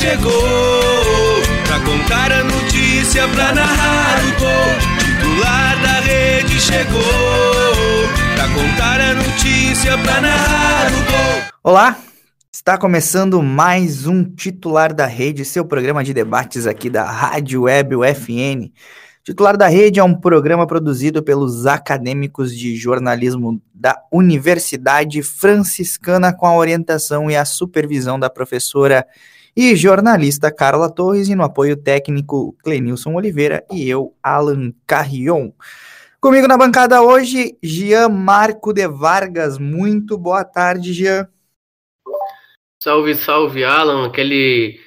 chegou Pra contar a notícia, pra narrar o gol Titular da rede chegou Pra contar a notícia, pra narrar o gol Olá, está começando mais um Titular da Rede, seu programa de debates aqui da Rádio Web UFN. Titular da Rede é um programa produzido pelos acadêmicos de jornalismo da Universidade Franciscana com a orientação e a supervisão da professora e jornalista Carla Torres, e no apoio técnico Clenilson Oliveira e eu, Alan Carrion. Comigo na bancada hoje, Jean Marco de Vargas. Muito boa tarde, Jean. Salve, salve, Alan. Aquele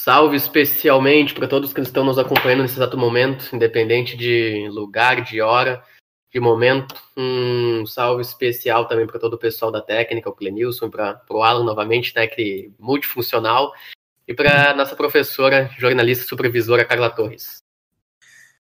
salve especialmente para todos que estão nos acompanhando nesse exato momento, independente de lugar, de hora, de momento. Um salve especial também para todo o pessoal da técnica, o Clenilson, para o Alan novamente, né, que multifuncional e para nossa professora, jornalista supervisora Carla Torres.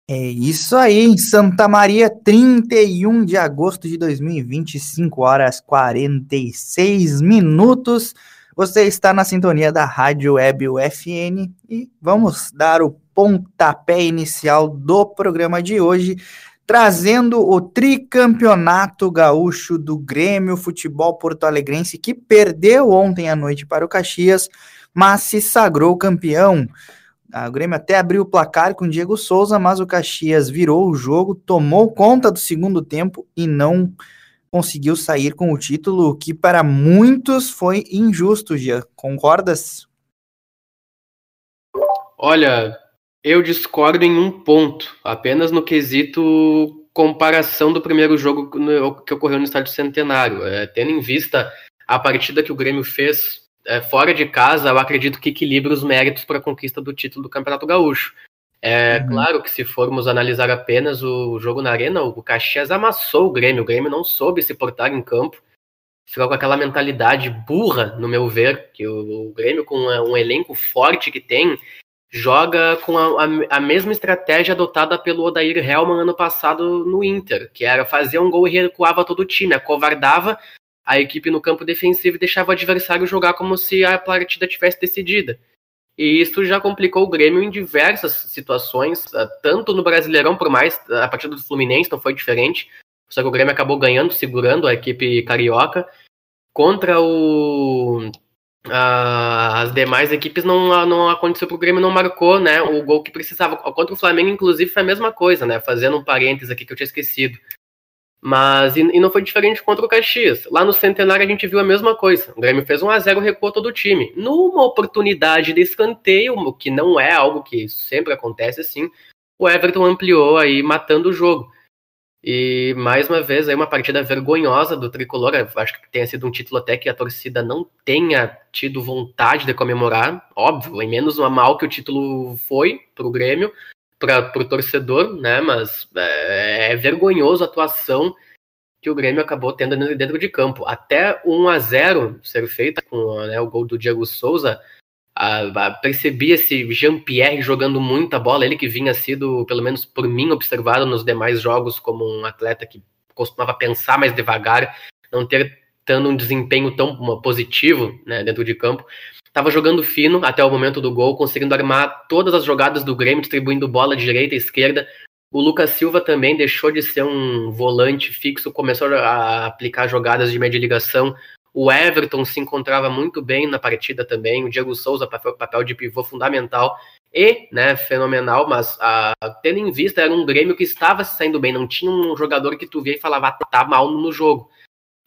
É isso aí, em Santa Maria, 31 de agosto de 2020, 5 horas 46 minutos. Você está na sintonia da Rádio Web UFN e vamos dar o pontapé inicial do programa de hoje, trazendo o tricampeonato gaúcho do Grêmio Futebol Porto Alegrense, que perdeu ontem à noite para o Caxias mas se sagrou campeão. O Grêmio até abriu o placar com o Diego Souza, mas o Caxias virou o jogo, tomou conta do segundo tempo e não conseguiu sair com o título, que para muitos foi injusto, Gia. Concordas? Olha, eu discordo em um ponto, apenas no quesito comparação do primeiro jogo que ocorreu no Estádio Centenário. É, tendo em vista a partida que o Grêmio fez é, fora de casa, eu acredito que equilibra os méritos para a conquista do título do Campeonato Gaúcho. É uhum. claro que se formos analisar apenas o jogo na arena, o Caxias amassou o Grêmio, o Grêmio não soube se portar em campo, ficou com aquela mentalidade burra, no meu ver, que o, o Grêmio, com um elenco forte que tem, joga com a, a, a, mesma estratégia adotada pelo Odair Helman ano passado no Inter, que era fazer um gol e recuava todo o time, acovardava a equipe no campo defensivo deixava o adversário jogar como se a partida tivesse decidida. E isso já complicou o Grêmio em diversas situações, ah, tanto no Brasileirão, por mais a partida do Fluminense não foi diferente, só que o Grêmio acabou ganhando, segurando a equipe carioca. Contra o, as demais equipes não, não aconteceu o Grêmio, não marcou né, o gol que precisava. Contra o Flamengo, inclusive, foi a mesma coisa, né? Fazendo um parênteses aqui que eu tinha esquecido. Mas, e, e, não foi diferente contra o Caxias. Lá no Centenário a gente viu a mesma coisa. O Grêmio fez 1 a 0 recuou todo o time. Numa oportunidade de escanteio, o que não é algo que sempre acontece assim, o Everton ampliou aí, matando o jogo. E, mais uma vez, aí uma partida vergonhosa do Tricolor. acho que tenha sido um título até que a torcida não tenha tido vontade de comemorar. Óbvio, em menos uma mal que o título foi para o Grêmio para o torcedor, né? Mas é, é, vergonhoso a atuação que o Grêmio acabou tendo dentro de campo. Até 1 a 0 ser feita com né, o gol do Diego Souza, a, a, percebi esse Jean-Pierre jogando muita bola, ele que vinha sido, pelo menos por mim, observado nos demais jogos como um atleta que costumava pensar mais devagar, não ter tendo um desempenho tão positivo né, dentro de campo. Estava jogando fino até o momento do gol, conseguindo armar todas as jogadas do Grêmio, distribuindo bola direita e esquerda. O Lucas Silva também deixou de ser um volante fixo, começou a aplicar jogadas de média ligação. O Everton se encontrava muito bem na partida também. O Diego Souza, papel, de pivô fundamental e né, fenomenal, mas a, tendo em vista, era um Grêmio que estava saindo bem. Não tinha um jogador que tu via e falava, ah, tá mal no jogo.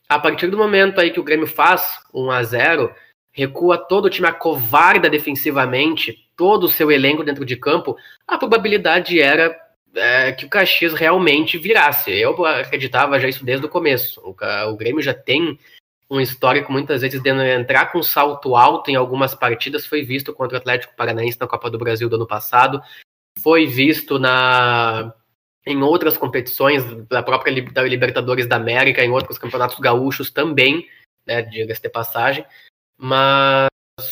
A partir do momento aí que o Grêmio faz 1 a 0 recua todo o time, acovarda defensivamente, todo o seu elenco dentro de campo, a probabilidade era é, que o Caxias realmente virasse. Eu acreditava já isso desde o começo. O, o Grêmio já tem um histórico muitas vezes de entrar com salto alto em algumas partidas, foi visto contra o Atlético Paranaense na Copa do Brasil do ano passado, foi visto na em outras competições da própria da Libertadores da América, em outros campeonatos gaúchos também, né, diga-se de passagem, mas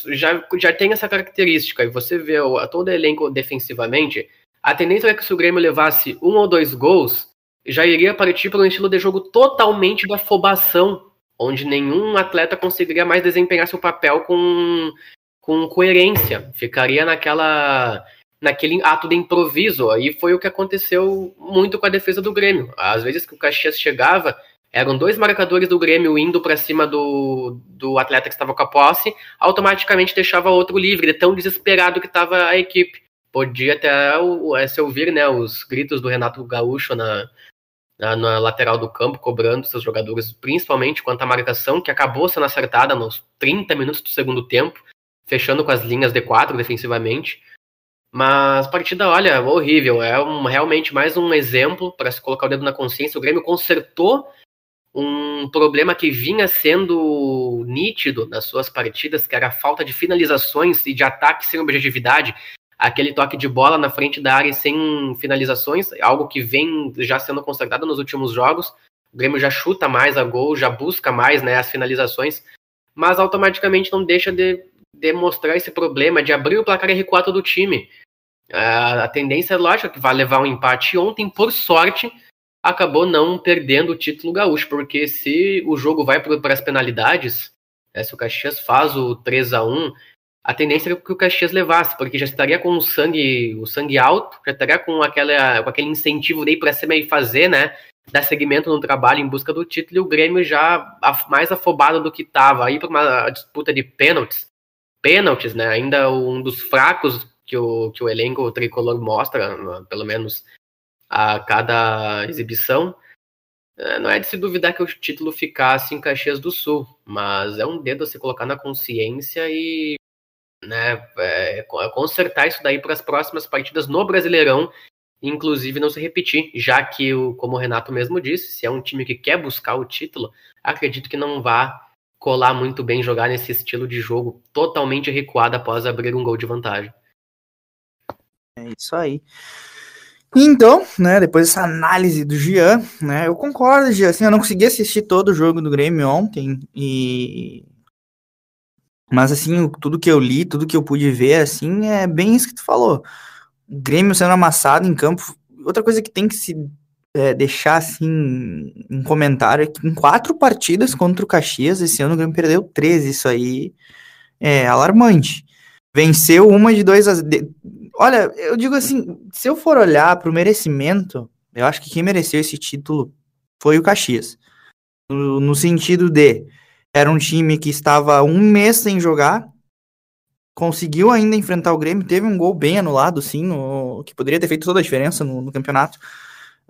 já, já tem essa característica, e você vê o, todo elenco defensivamente, a tendência é que se o Grêmio levasse um ou dois gols, já iria partir para um estilo de jogo totalmente da afobação, onde nenhum atleta conseguiria mais desempenhar seu papel com, com coerência. Ficaria naquela naquele ato de improviso. Aí foi o que aconteceu muito com a defesa do Grêmio. Às vezes que o Caxias chegava, eram dois marcadores do Grêmio indo para cima do, do atleta que estava com a posse, automaticamente deixava outro livre, de tão desesperado que estava a equipe. Podia até o, se ouvir né, os gritos do Renato Gaúcho na, na, na, lateral do campo, cobrando seus jogadores, principalmente quanto à marcação, que acabou sendo acertada nos 30 minutos do segundo tempo, fechando com as linhas de quatro defensivamente. Mas partida, olha, horrível. É um, realmente mais um exemplo para se colocar o dedo na consciência. O Grêmio consertou um problema que vinha sendo nítido nas suas partidas, que era a falta de finalizações e de ataque sem objetividade aquele toque de bola na frente da área sem finalizações, algo que vem já sendo constatado nos últimos jogos. O Grêmio já chuta mais a gol, já busca mais né, as finalizações, mas automaticamente não deixa de demonstrar esse problema de abrir o placar R4 do time. A, tendência é lógica que vai levar um empate. Ontem, por sorte, acabou não perdendo o título gaúcho, porque se o jogo vai para as penalidades, né, se o Caxias faz o 3 a 1 a tendência é que o Caxias levasse, porque já estaria com o sangue, o sangue alto, já estaria com, aquela, com aquele incentivo daí para cima e fazer, né? Dar seguimento no trabalho em busca do título, e o Grêmio já mais afobado do que estava, aí para uma disputa de pênaltis. Pênaltis, né? Ainda um dos fracos que o, que o elenco tricolor mostra, pelo menos a cada exibição. É, não é de se duvidar que o título ficasse em Caxias do Sul, mas é um dedo a se colocar na consciência e né, é, consertar isso daí para as próximas partidas no Brasileirão, inclusive não se repetir, já que, o, como o Renato mesmo disse, se é um time que quer buscar o título, acredito que não vá colar muito bem jogar nesse estilo de jogo totalmente recuado após abrir um gol de vantagem. É isso aí. Então, né, depois dessa análise do Gian, né, eu concordo, Gian, assim, eu não consegui assistir todo o jogo do Grêmio ontem e mas, assim, tudo que eu li, tudo que eu pude ver, assim, é bem isso que tu falou. O Grêmio sendo amassado em campo. Outra coisa que tem que se é, deixar, assim, um comentário é que em quatro partidas contra o Caxias, esse ano o Grêmio perdeu 13. Isso aí é alarmante. Venceu uma de dois a... Olha, eu digo assim, se eu for olhar para o merecimento, eu acho que quem mereceu esse título foi o Caxias. No, no sentido de era um time que estava um mês sem jogar, conseguiu ainda enfrentar o Grêmio, teve um gol bem anulado, sim, no, que poderia ter feito toda a diferença no, no campeonato.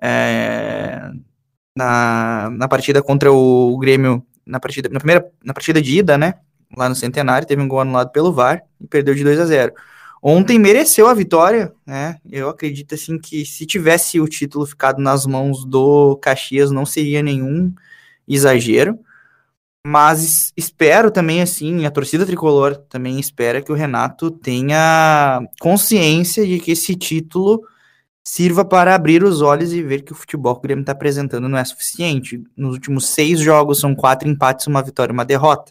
É, na, na partida contra o Grêmio, na partida, na primeira na partida de ida, né? Lá no Centenário, teve um gol anulado pelo VAR e perdeu de 2 a 0. Ontem mereceu a vitória, né? Eu acredito assim que se tivesse o título ficado nas mãos do Caxias, não seria nenhum exagero. Mas espero também, assim, a torcida tricolor também espera que o Renato tenha consciência de que esse título sirva para abrir os olhos e ver que o futebol que o Grêmio está apresentando não é suficiente. Nos últimos seis jogos são quatro empates, uma vitória e uma derrota.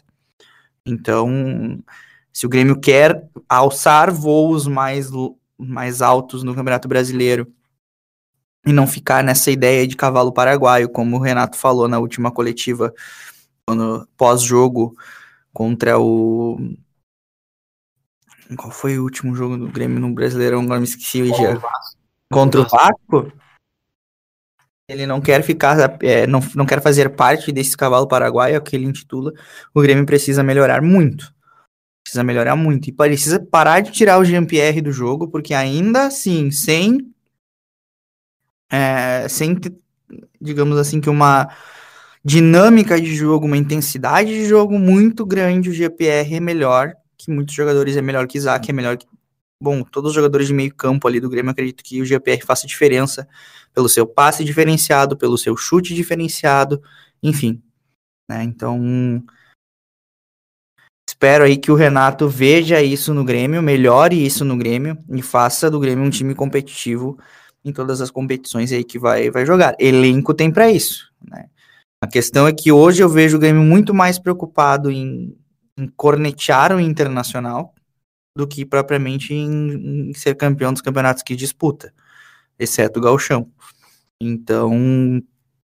Então, se o Grêmio quer alçar voos mais, mais altos no Campeonato Brasileiro e não ficar nessa ideia de cavalo paraguaio, como o Renato falou na última coletiva pós-jogo contra o. Qual foi o último jogo do Grêmio no Brasileirão? Agora me esqueci já. Contra o Vasco? Ele não quer ficar, é, não, não quer fazer parte desse cavalo paraguaio, que ele intitula. O Grêmio precisa melhorar muito. Precisa melhorar muito. E precisa parar de tirar o Jean-Pierre do jogo, porque ainda assim, sem. É, sem, digamos assim, que uma dinâmica de jogo, uma intensidade de jogo muito grande, o GPR é melhor que muitos jogadores, é melhor que Isaac, é melhor que. Bom, todos os jogadores de meio campo ali do Grêmio, acredito que o GPR faça diferença pelo seu passe diferenciado, pelo seu chute diferenciado, enfim. Né? Então, Espero aí que o Renato veja isso no Grêmio, melhore isso no Grêmio e faça do Grêmio um time competitivo em todas as competições aí que vai, vai jogar. Elenco tem para isso, né? A questão é que hoje eu vejo o Grêmio muito mais preocupado em, em cornetear o Internacional do que propriamente em, em, ser campeão dos campeonatos que disputa, exceto o Galchão. Então,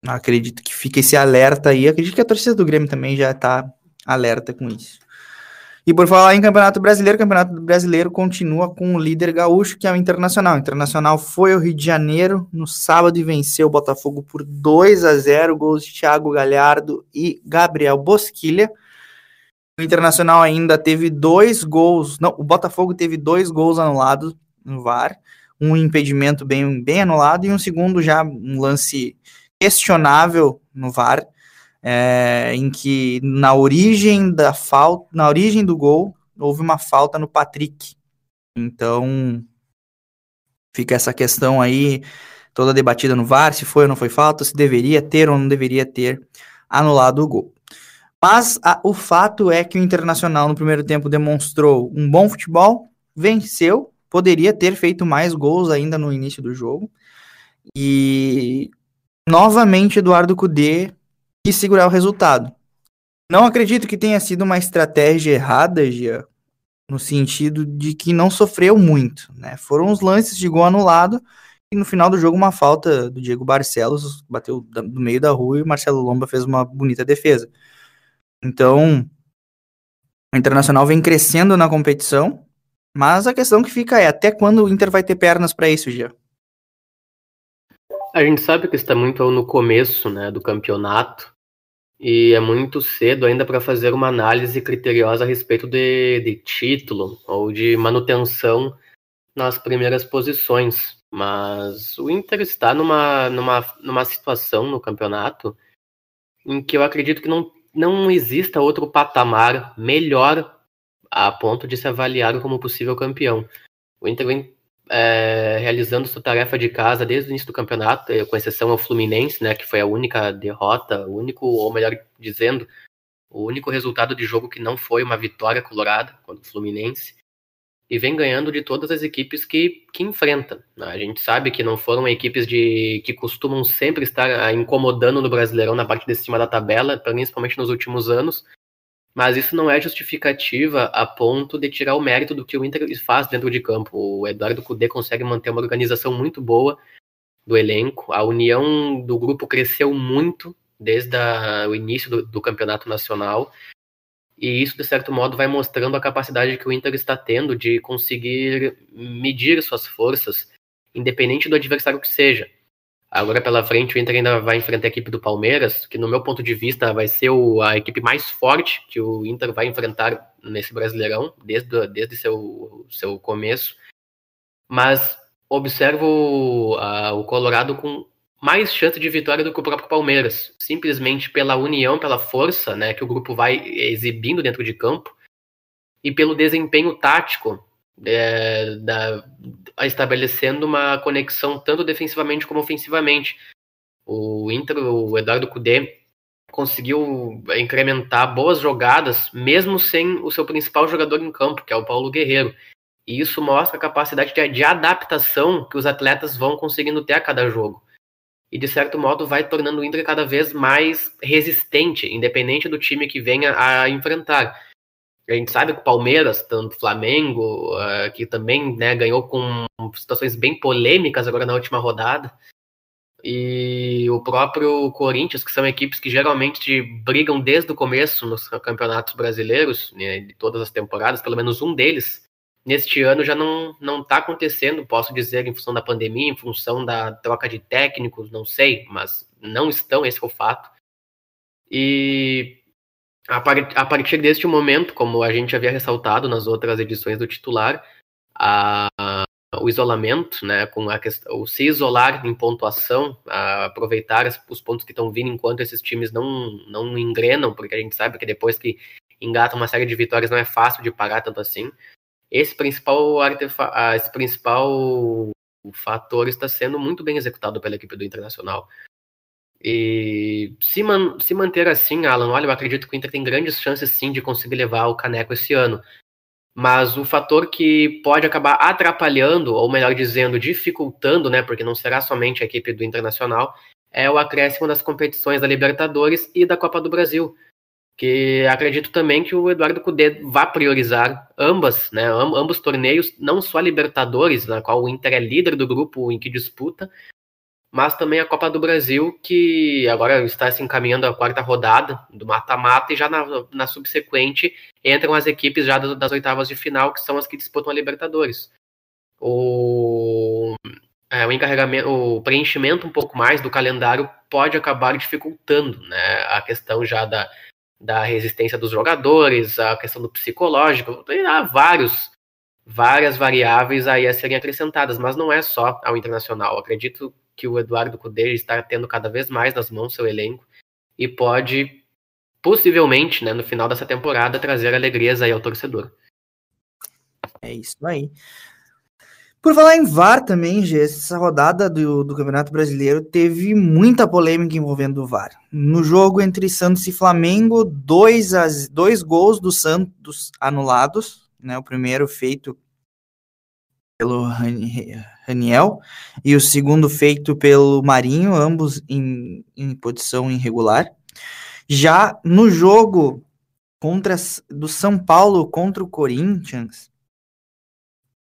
acredito que fica esse alerta aí. Acredito que a torcida do Grêmio também já está alerta com isso. E por falar em Campeonato Brasileiro, o Campeonato Brasileiro continua com o líder gaúcho, que é o Internacional. O Internacional foi ao Rio de Janeiro no sábado e venceu o Botafogo por 2 a 0, gols de Thiago Galhardo e Gabriel Bosquilha. O Internacional ainda teve dois gols, não, o Botafogo teve dois gols anulados no VAR, um impedimento bem, bem anulado e um segundo já um lance questionável no VAR é, em que na origem da falta, na origem do gol, houve uma falta no Patrick. Então, fica essa questão aí toda debatida no VAR, se foi ou não foi falta, se deveria ter ou não deveria ter anulado o gol. Mas a, o fato é que o Internacional no primeiro tempo demonstrou um bom futebol, venceu, poderia ter feito mais gols ainda no início do jogo. E novamente Eduardo Cudê e segurar o resultado. Não acredito que tenha sido uma estratégia errada, Gia, no sentido de que não sofreu muito, né? Foram os lances de gol anulado e no final do jogo uma falta do Diego Barcelos bateu do meio da rua e o Marcelo Lomba fez uma bonita defesa. Então, o Internacional vem crescendo na competição, mas a questão que fica é até quando o Inter vai ter pernas para isso, Gia? A gente sabe que está muito no começo né, do campeonato e é muito cedo ainda para fazer uma análise criteriosa a respeito de, de título ou de manutenção nas primeiras posições. Mas o Inter está numa, numa, numa situação no campeonato em que eu acredito que não, não exista outro patamar melhor a ponto de se avaliar como possível campeão. O Inter vem é, realizando sua tarefa de casa desde o início do campeonato, com exceção ao Fluminense, né, que foi a única derrota, o único, ou melhor dizendo, o único resultado de jogo que não foi uma vitória colorada contra o Fluminense, e vem ganhando de todas as equipes que, que enfrenta. A gente sabe que não foram equipes de que costumam sempre estar ah, incomodando no Brasileirão na parte de cima da tabela, principalmente nos últimos anos, mas isso não é justificativa a ponto de tirar o mérito do que o Inter faz dentro de campo. O Eduardo Cudê consegue manter uma organização muito boa do elenco, a união do grupo cresceu muito desde a, o início do, do campeonato nacional, e isso, de certo modo, vai mostrando a capacidade que o Inter está tendo de conseguir medir suas forças, independente do adversário que seja. Agora pela frente o Inter ainda vai enfrentar a equipe do Palmeiras, que no meu ponto de vista vai ser o, a equipe mais forte que o Inter vai enfrentar nesse Brasileirão, desde, desde seu, seu começo. Mas observo a, o Colorado com mais chance de vitória do que o próprio Palmeiras, simplesmente pela união, pela força né, que o grupo vai exibindo dentro de campo e pelo desempenho tático é, da, estabelecendo uma conexão tanto defensivamente como ofensivamente. O Inter, o Eduardo Cudê, conseguiu incrementar boas jogadas, mesmo sem o seu principal jogador em campo, que é o Paulo Guerreiro. E isso mostra a capacidade de, de adaptação que os atletas vão conseguindo ter a cada jogo. E, de certo modo, vai tornando o Inter cada vez mais resistente, independente do time que venha a enfrentar. A gente sabe que o Palmeiras, tanto o Flamengo, uh, que também né, ganhou com situações bem polêmicas agora na última rodada, e o próprio Corinthians, que são equipes que geralmente brigam desde o começo nos campeonatos brasileiros, né, de todas as temporadas, pelo menos um deles, neste ano já não não está acontecendo, posso dizer, em função da pandemia, em função da troca de técnicos, não sei, mas não estão, esse é o fato. E a, par a partir deste momento, como a gente havia ressaltado nas outras edições do titular, a, o isolamento, né, com a questão, se isolar em pontuação, aproveitar os pontos que estão vindo enquanto esses times não, não engrenam, porque a gente sabe que depois que engata uma série de vitórias não é fácil de parar tanto assim. Esse principal, esse principal fator está sendo muito bem executado pela equipe do Internacional. E se, man, se manter assim, Alan, olha, eu acredito que o Inter tem grandes chances sim de conseguir levar o caneco esse ano. Mas o fator que pode acabar atrapalhando, ou melhor dizendo, dificultando, né, porque não será somente a equipe do Internacional, é o acréscimo das competições da Libertadores e da Copa do Brasil. Que acredito também que o Eduardo Cudê vá priorizar ambas, né, ambos torneios, não só a Libertadores, na qual o Inter é líder do grupo em que disputa, mas também a Copa do Brasil, que agora está se encaminhando a quarta rodada do mata-mata, e já na, na, subsequente entram as equipes já das, das, oitavas de final, que são as que disputam a Libertadores. O, é, o encarregamento, o preenchimento um pouco mais do calendário pode acabar dificultando né, a questão já da, da resistência dos jogadores, a questão do psicológico, há vários várias variáveis aí a serem acrescentadas, mas não é só ao internacional. Acredito que o Eduardo Cudê está tendo cada vez mais nas mãos seu elenco e pode, possivelmente, né, no final dessa temporada, trazer alegrias aí ao torcedor. É isso aí. Por falar em VAR também, Gê, essa rodada do, do Campeonato Brasileiro teve muita polêmica envolvendo o VAR. No jogo entre Santos e Flamengo, dois, as, dois gols do Santos anulados, né, o primeiro feito pelo Raniel e o segundo feito pelo Marinho, ambos em, em posição irregular. Já no jogo contra do São Paulo contra o Corinthians,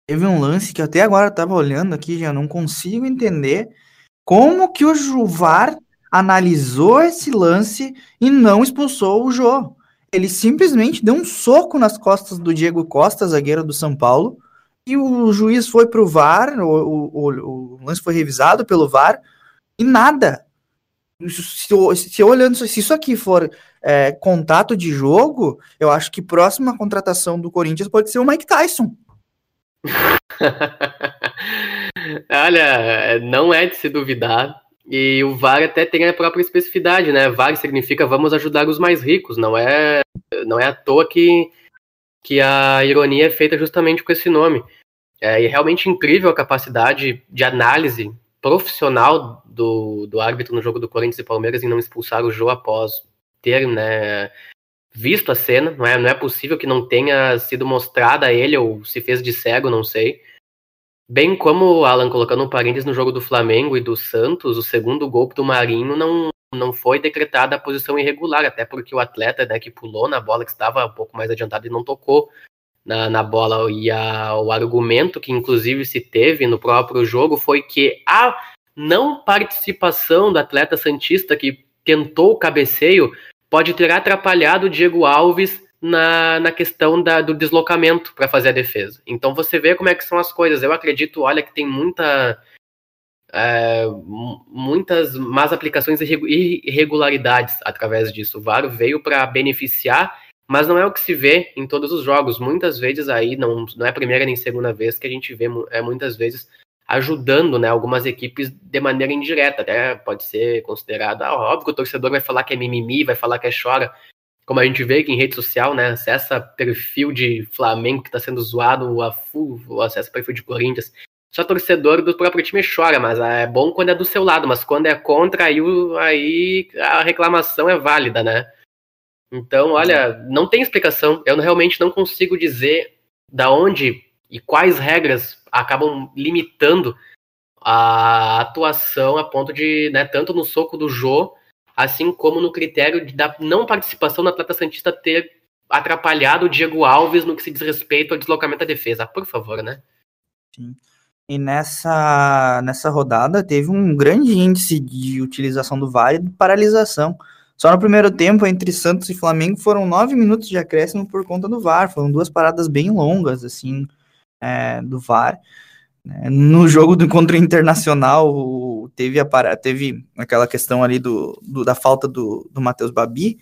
teve um lance que até agora estava olhando aqui, já não consigo entender como que o Juvar analisou esse lance e não expulsou o Jô. Ele simplesmente deu um soco nas costas do Diego Costa, zagueiro do São Paulo, e o juiz foi para o VAR, o, o, lance foi revisado pelo VAR, e nada. Se, se olhando, se isso aqui for é, contato de jogo, eu acho que próxima contratação do Corinthians pode ser o Mike Tyson. Olha, não é de se duvidar. E o VAR até tem a própria especificidade, né? VAR significa vamos ajudar os mais ricos, não é, não é à toa que que a ironia é feita justamente com esse nome. É, realmente incrível a capacidade de análise profissional do, do árbitro no jogo do Corinthians e Palmeiras em não expulsar o Jô após ter né, visto a cena. Não é, não é possível que não tenha sido mostrada a ele ou se fez de cego, não sei. Bem como o Alan colocando um parênteses no jogo do Flamengo e do Santos, o segundo gol do Marinho não, não foi decretada a posição irregular, até porque o atleta né, que pulou na bola, que estava um pouco mais adiantado e não tocou na, na bola. E a, o argumento que inclusive se teve no próprio jogo foi que a não participação do atleta Santista que tentou o cabeceio pode ter atrapalhado o Diego Alves na, na questão da, do deslocamento para fazer a defesa. Então você vê como é que são as coisas. Eu acredito, olha, que tem muita é, muitas más aplicações e irregularidades através disso. O VAR veio para beneficiar, mas não é o que se vê em todos os jogos. Muitas vezes aí, não, não é a primeira nem segunda vez que a gente vê é, muitas vezes ajudando né, algumas equipes de maneira indireta. Até pode ser considerada, ah, óbvio que o torcedor vai falar que é mimimi, vai falar que é chora. Como a gente vê aqui em rede social, né? Acessa perfil de Flamengo que está sendo zoado, a full, acessa perfil de Corinthians só torcedor do próprio time chora, mas é bom quando é do seu lado, mas quando é contra, aí, aí a reclamação é válida, né? Então, olha, não tem explicação. Eu realmente não consigo dizer da onde e quais regras acabam limitando a atuação a ponto de, né, tanto no soco do Jô, assim como no critério da não participação do atleta Santista ter atrapalhado o Diego Alves no que se diz respeito ao deslocamento da defesa. Por favor, né? Sim. E nessa, nessa rodada teve um grande índice de utilização do VAR e de paralisação. Só no primeiro tempo, entre Santos e Flamengo, foram nove minutos de acréscimo por conta do VAR. Foram duas paradas bem longas, assim, é, do VAR. É, no jogo do contra o Internacional, teve, a, teve aquela questão ali do, do da falta do, do Matheus Babi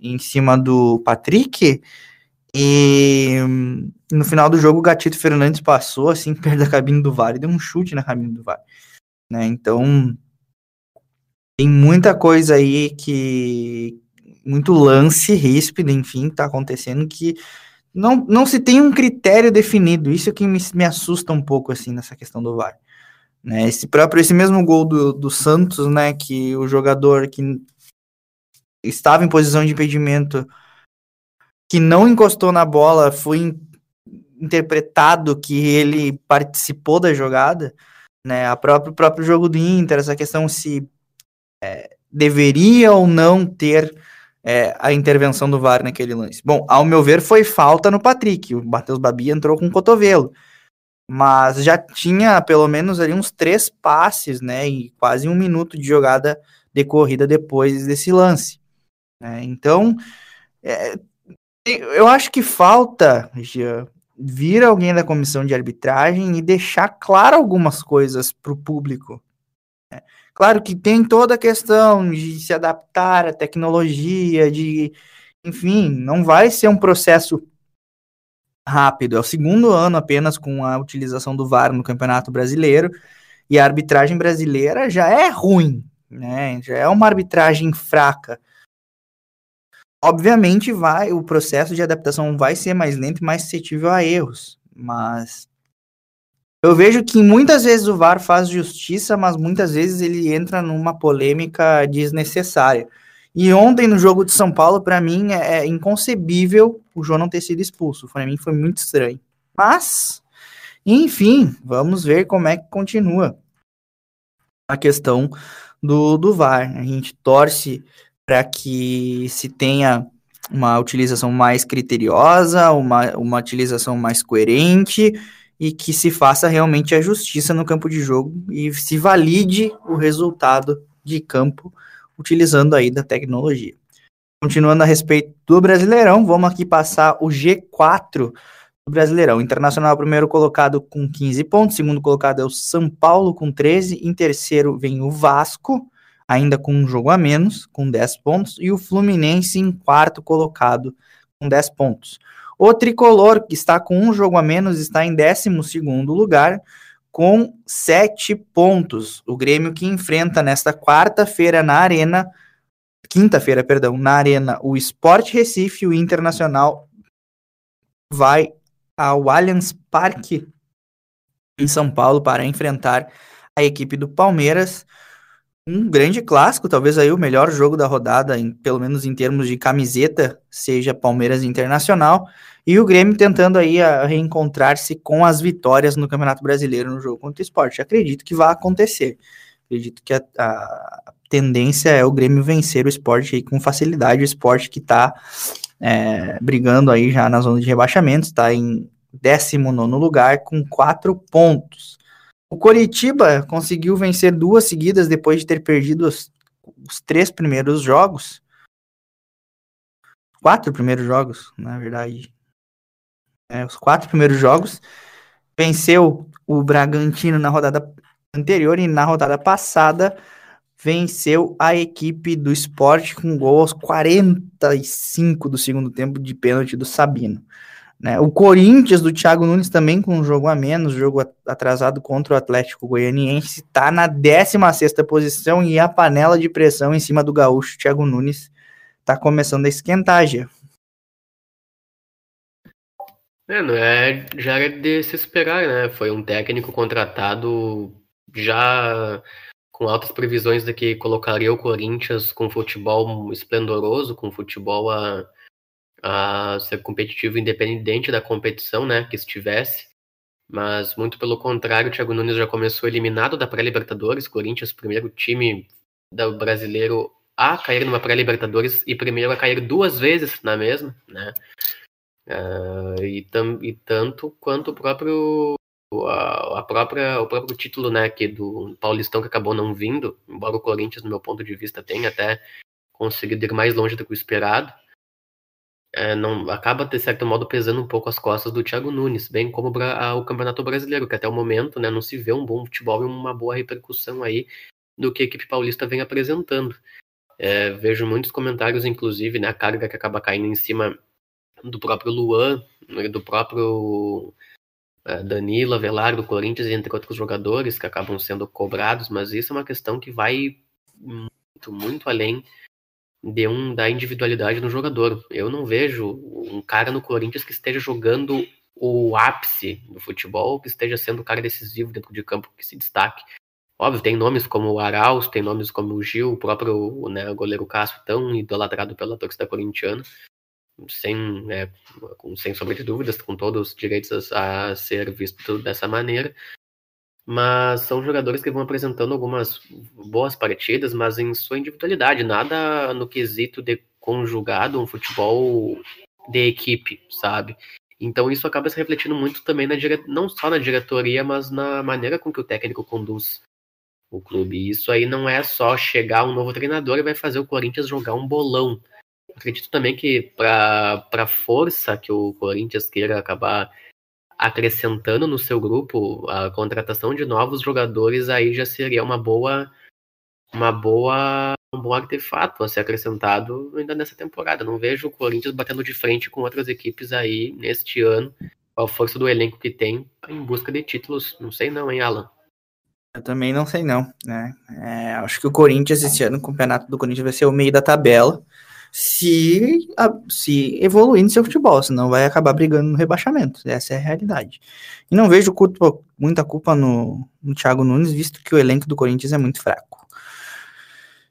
em cima do Patrick. E no final do jogo, o Gatito Fernandes passou assim perto da cabine do VAR e deu um chute na cabine do VAR. Né? Então, tem muita coisa aí que. Muito lance ríspido, enfim, tá acontecendo que não, não se tem um critério definido. Isso é que me, me assusta um pouco, assim, nessa questão do VAR. Né? Esse próprio, esse mesmo gol do, do Santos, né, que o jogador que estava em posição de impedimento, que não encostou na bola, foi in, interpretado que ele participou da jogada, né? A próprio, o próprio jogo do Inter, essa questão se é, deveria ou não ter é, a intervenção do VAR naquele lance. Bom, ao meu ver, foi falta no Patrick. O Matheus Babi entrou com o cotovelo. Mas já tinha pelo menos ali uns três passes, né? E quase um minuto de jogada decorrida depois desse lance. Né? Então, é, eu acho que falta já, vir alguém da comissão de arbitragem e deixar claro algumas coisas para o público. Né? Claro que tem toda a questão de se adaptar à tecnologia, de enfim, não vai ser um processo rápido. É o segundo ano apenas com a utilização do VAR no Campeonato Brasileiro e a arbitragem brasileira já é ruim, né? Já é uma arbitragem fraca. Obviamente vai, o processo de adaptação vai ser mais lento e mais suscetível a erros, mas eu vejo que muitas vezes o VAR faz justiça, mas muitas vezes ele entra numa polêmica desnecessária. E ontem no jogo de São Paulo, para mim é, é inconcebível o João não ter sido expulso. Para mim foi muito estranho. Mas, enfim, vamos ver como é que continua a questão do, do VAR. A gente torce para que se tenha uma utilização mais criteriosa, uma, uma utilização mais coerente e que se faça realmente a justiça no campo de jogo e se valide o resultado de campo utilizando aí da tecnologia. Continuando a respeito do Brasileirão, vamos aqui passar o G4 do Brasileirão. Internacional primeiro colocado com 15 pontos, segundo colocado é o São Paulo com 13, em terceiro vem o Vasco ainda com um jogo a menos, com 10 pontos, e o Fluminense em quarto colocado, com 10 pontos. O tricolor, que está com um jogo a menos, está em 12 lugar, com 7 pontos. O Grêmio que enfrenta nesta quarta-feira na Arena, quinta-feira, perdão, na Arena, o Sport Recife, o Internacional vai ao Allianz Parque em São Paulo para enfrentar a equipe do Palmeiras um grande clássico, talvez aí o melhor jogo da rodada, em, pelo menos em termos de camiseta, seja Palmeiras Internacional, e o Grêmio tentando aí reencontrar-se com as vitórias no Campeonato Brasileiro no jogo contra o esporte. Acredito que vai acontecer. Acredito que a, a tendência é o Grêmio vencer o esporte aí com facilidade, o esporte que está é, brigando aí já na zona de rebaixamento, está em 19 lugar com quatro pontos. O Coritiba conseguiu vencer duas seguidas depois de ter perdido os, os três primeiros jogos. Quatro primeiros jogos, na verdade. É, os quatro primeiros jogos. Venceu o Bragantino na rodada anterior e na rodada passada venceu a equipe do esporte com gol aos 45 do segundo tempo de pênalti do Sabino. Né? O Corinthians do Thiago Nunes também com um jogo a menos, jogo atrasado contra o Atlético Goianiense, está na 16 posição e a panela de pressão em cima do gaúcho Thiago Nunes está começando a esquentar já. É, não é, já era de se esperar, né? Foi um técnico contratado já com altas previsões de que colocaria o Corinthians com futebol esplendoroso, com futebol a a ser competitivo independente da competição, né, que estivesse. Mas muito pelo contrário, o Thiago Nunes já começou eliminado da pré-Libertadores, Corinthians, primeiro time do brasileiro a cair numa pré-Libertadores e primeiro a cair duas vezes na mesma, né? Uh, e, tam, e, tanto quanto o próprio a, a, própria o próprio título, né, que do Paulistão que acabou não vindo, embora o Corinthians, no meu ponto de vista, tenha até conseguido ir mais longe do que o esperado é, não acaba de certo modo pesando um pouco as costas do Thiago Nunes, bem como o Campeonato Brasileiro, que até o momento né, não se vê um bom futebol e uma boa repercussão aí do que a equipe paulista vem apresentando. É, vejo muitos comentários, inclusive, né, a carga que acaba caindo em cima do próprio Luan, do próprio é, Danilo, Avelar, do Corinthians, entre outros jogadores que acabam sendo cobrados, mas isso é uma questão que vai muito, muito além de um da individualidade do jogador. Eu não vejo um cara no Corinthians que esteja jogando o ápice do futebol que esteja sendo o cara decisivo dentro de campo que se destaque. Óbvio, tem nomes como o Arauz, tem nomes como o Gil, o próprio né, goleiro Cássio, tão idolatrado pela torcida corintiana, sem, né, sem sombra de dúvidas, com todos os direitos a, a ser visto dessa maneira. Mas são jogadores que vão apresentando algumas boas partidas, mas em sua individualidade, nada no quesito de conjugado um futebol de equipe, sabe? Então isso acaba se refletindo muito também na dire... não só na diretoria, mas na maneira com que o técnico conduz o clube. isso aí não é só chegar um novo treinador e vai fazer o Corinthians jogar um bolão. acredito também que para a força que o Corinthians queira acabar acrescentando no seu grupo, a contratação de novos jogadores aí já seria uma boa uma boa um bom artefato a ser acrescentado ainda nessa temporada. Não vejo o Corinthians batendo de frente com outras equipes aí neste ano, com a força do elenco que tem em busca de títulos. Não sei não, hein, Alan? Eu também não sei não, né? É, acho que o Corinthians esse ano, o campeonato do Corinthians vai ser o meio da tabela, se, a, se evoluir no seu futebol, senão vai acabar brigando no rebaixamento. Essa é a realidade. E não vejo culpa, muita culpa no, no Thiago Nunes, visto que o elenco do Corinthians é muito fraco.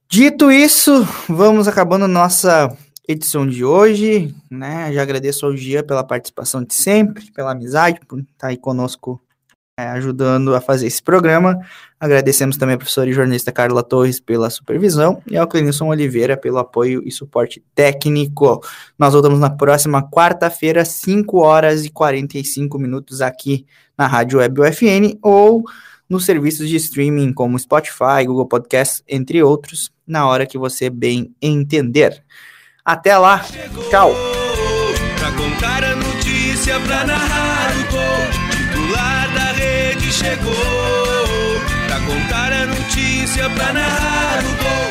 Dito isso, vamos acabando nossa edição de hoje, né? Já agradeço ao Gia pela participação de sempre, pela amizade, por estar aí conosco ajudando a fazer esse programa. Agradecemos também a professora e jornalista Carla Torres pela supervisão e ao Clenilson Oliveira pelo apoio e suporte técnico. Nós voltamos na próxima quarta-feira, 5 horas e 45 minutos aqui na Rádio Web UFN ou nos serviços de streaming como Spotify, Google Podcasts, entre outros na hora que você bem entender. Até lá, tchau! Chegou. Pra contar a notícia, pra narrar o gol.